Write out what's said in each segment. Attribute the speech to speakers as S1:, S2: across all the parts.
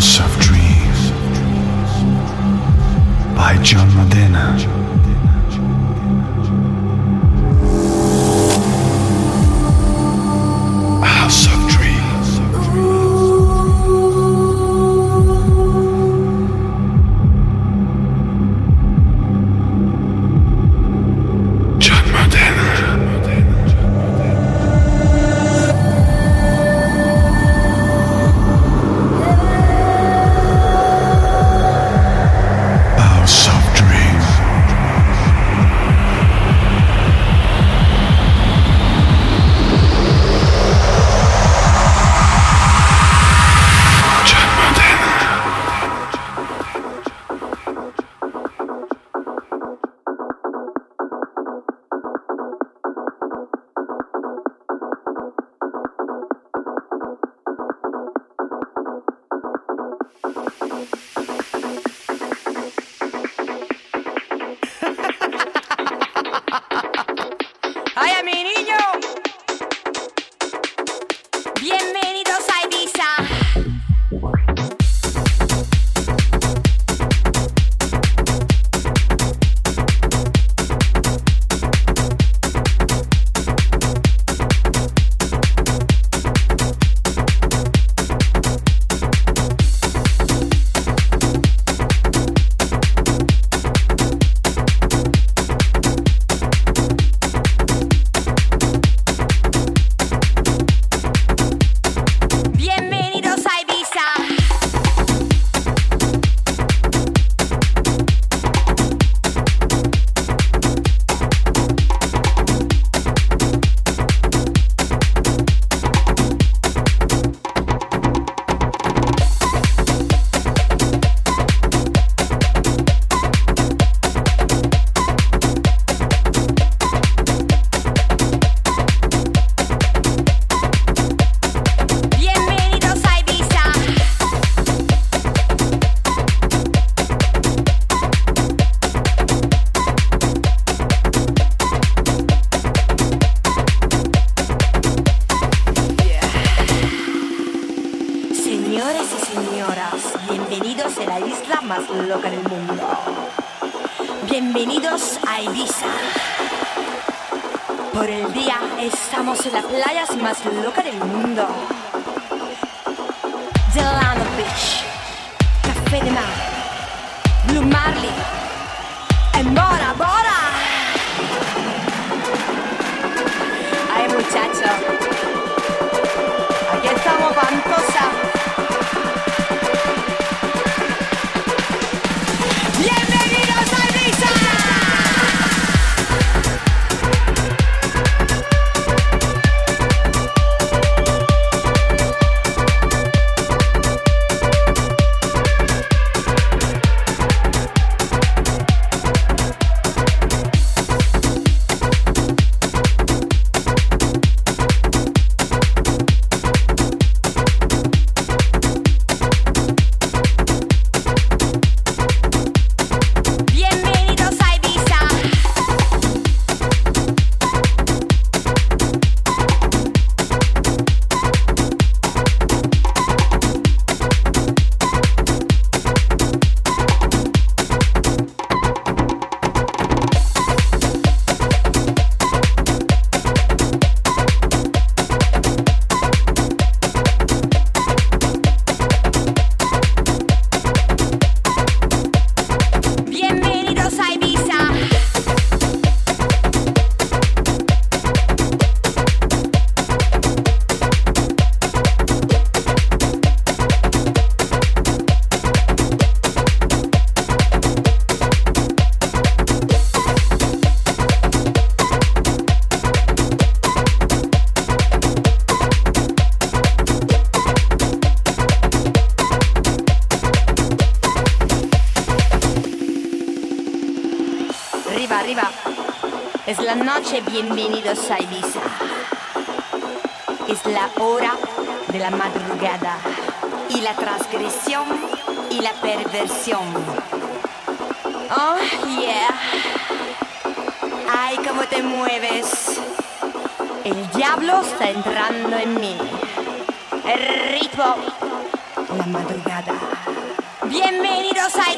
S1: shall suffer. bienvenidos a Ibiza. Es la hora de la madrugada y la transgresión y la perversión. Oh, yeah. Ay, cómo te mueves. El diablo está entrando en mí. El ritmo, la madrugada. Bienvenidos a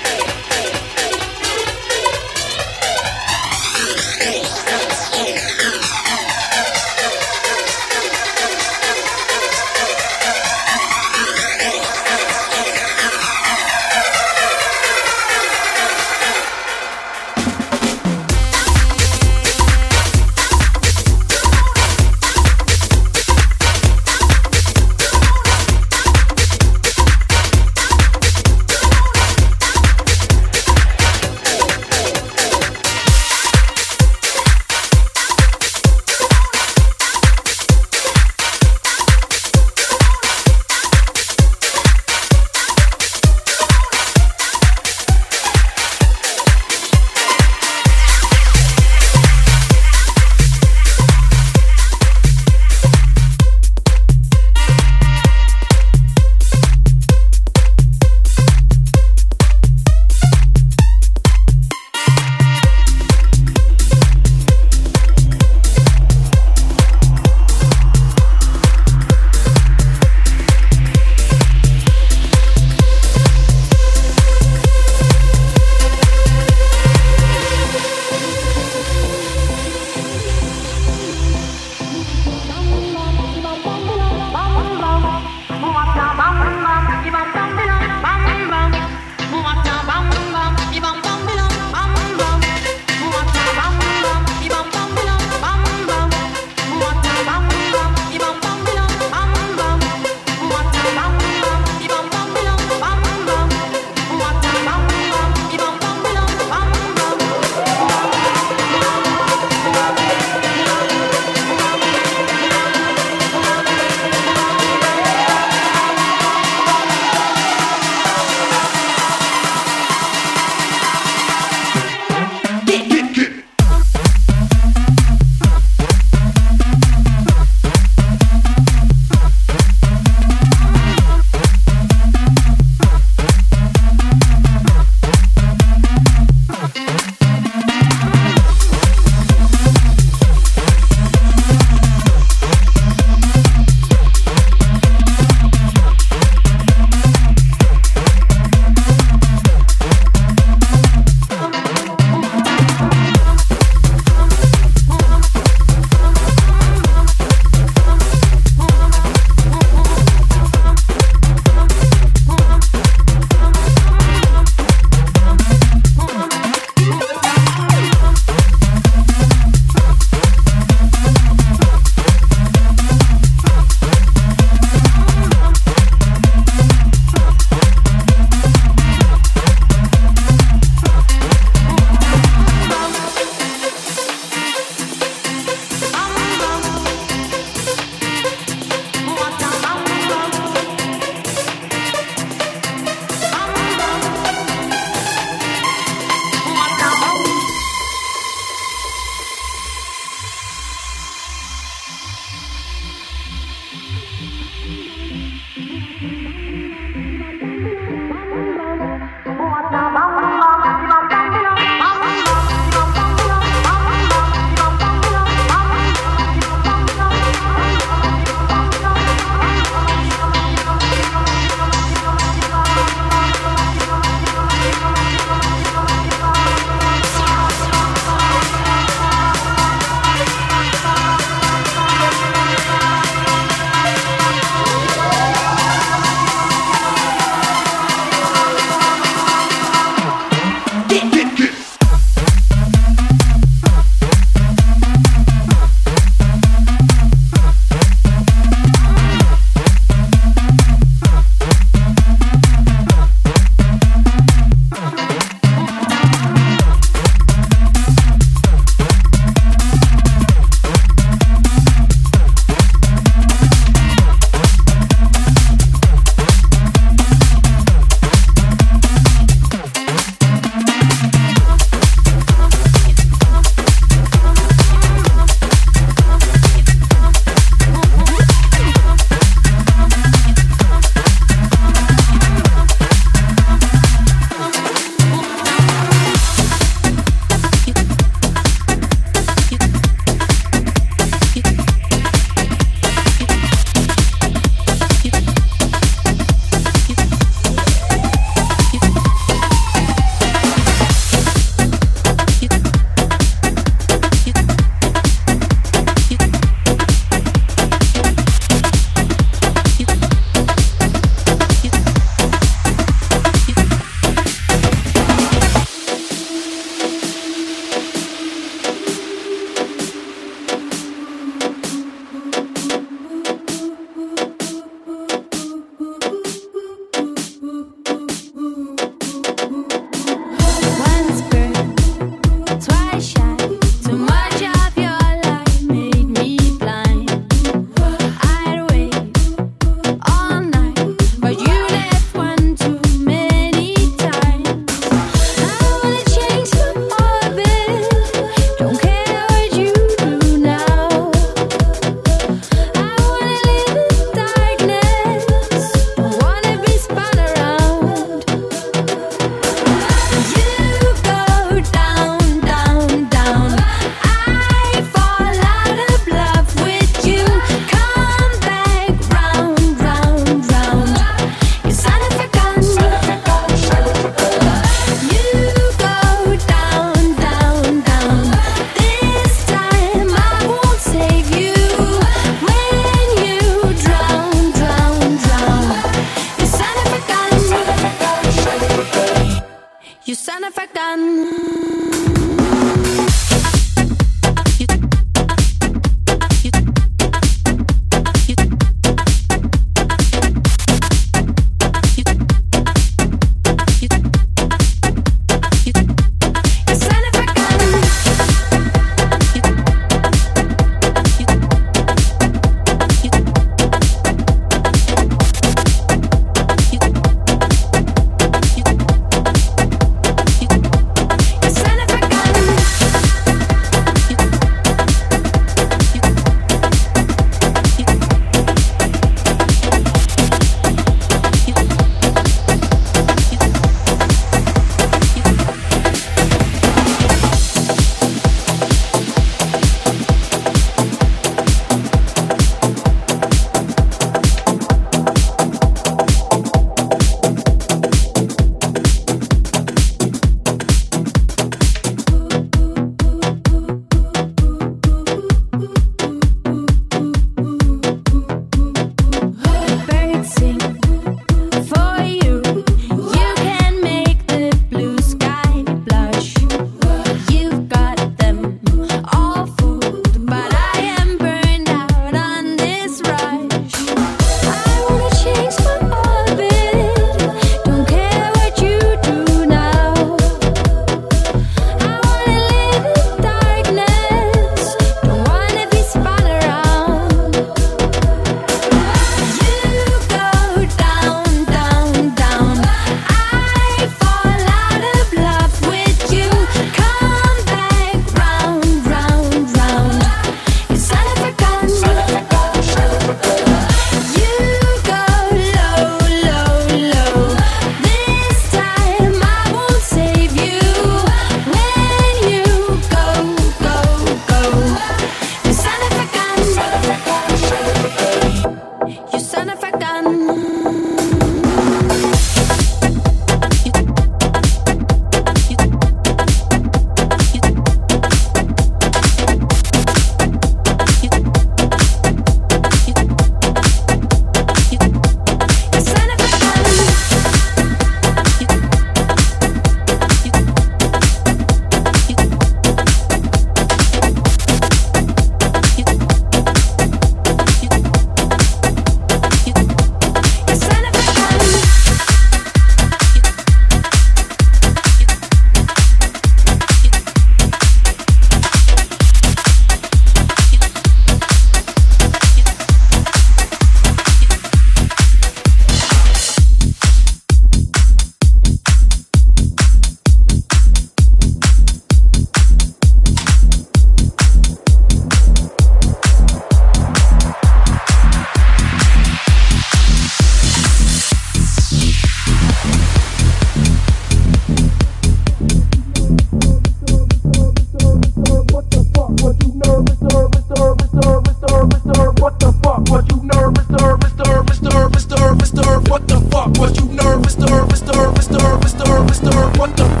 S1: What the fuck? Was you
S2: nervous, nervous, nervous, nervous, nervous, nervous? What the fuck? Was you nervous, nervous, nervous, nervous, nervous, nervous? What the fuck?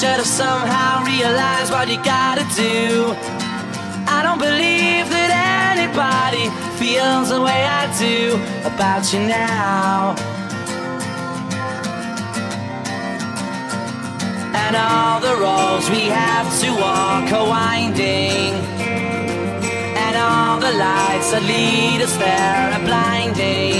S2: Should have somehow realized what you gotta do. I don't believe that anybody feels the way I do about you now. And all the roads we have to walk are winding. And all the lights that lead us there are blinding.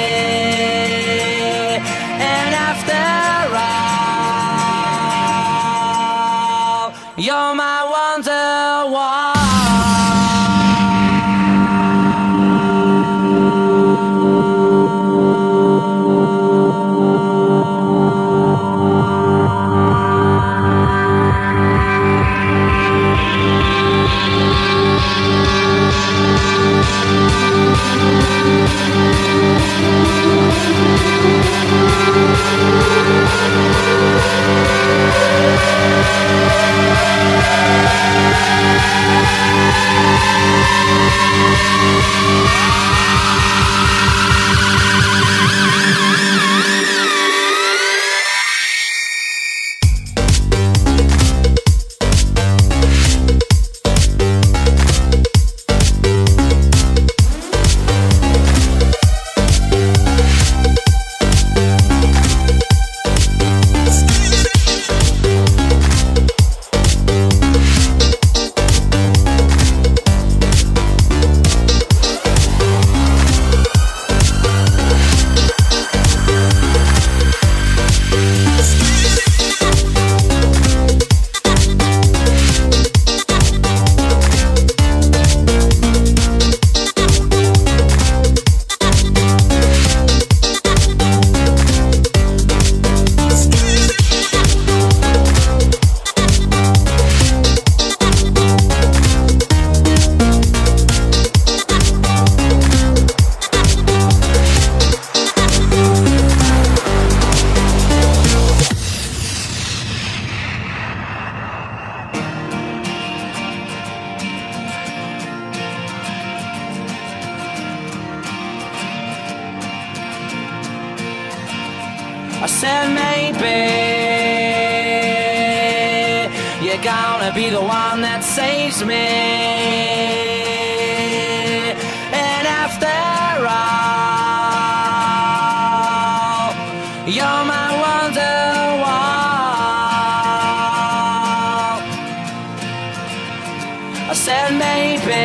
S2: I said maybe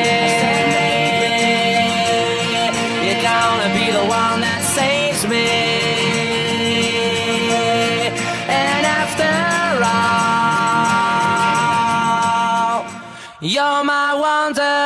S2: you're gonna be the one that saves me. And after all, you're my wonder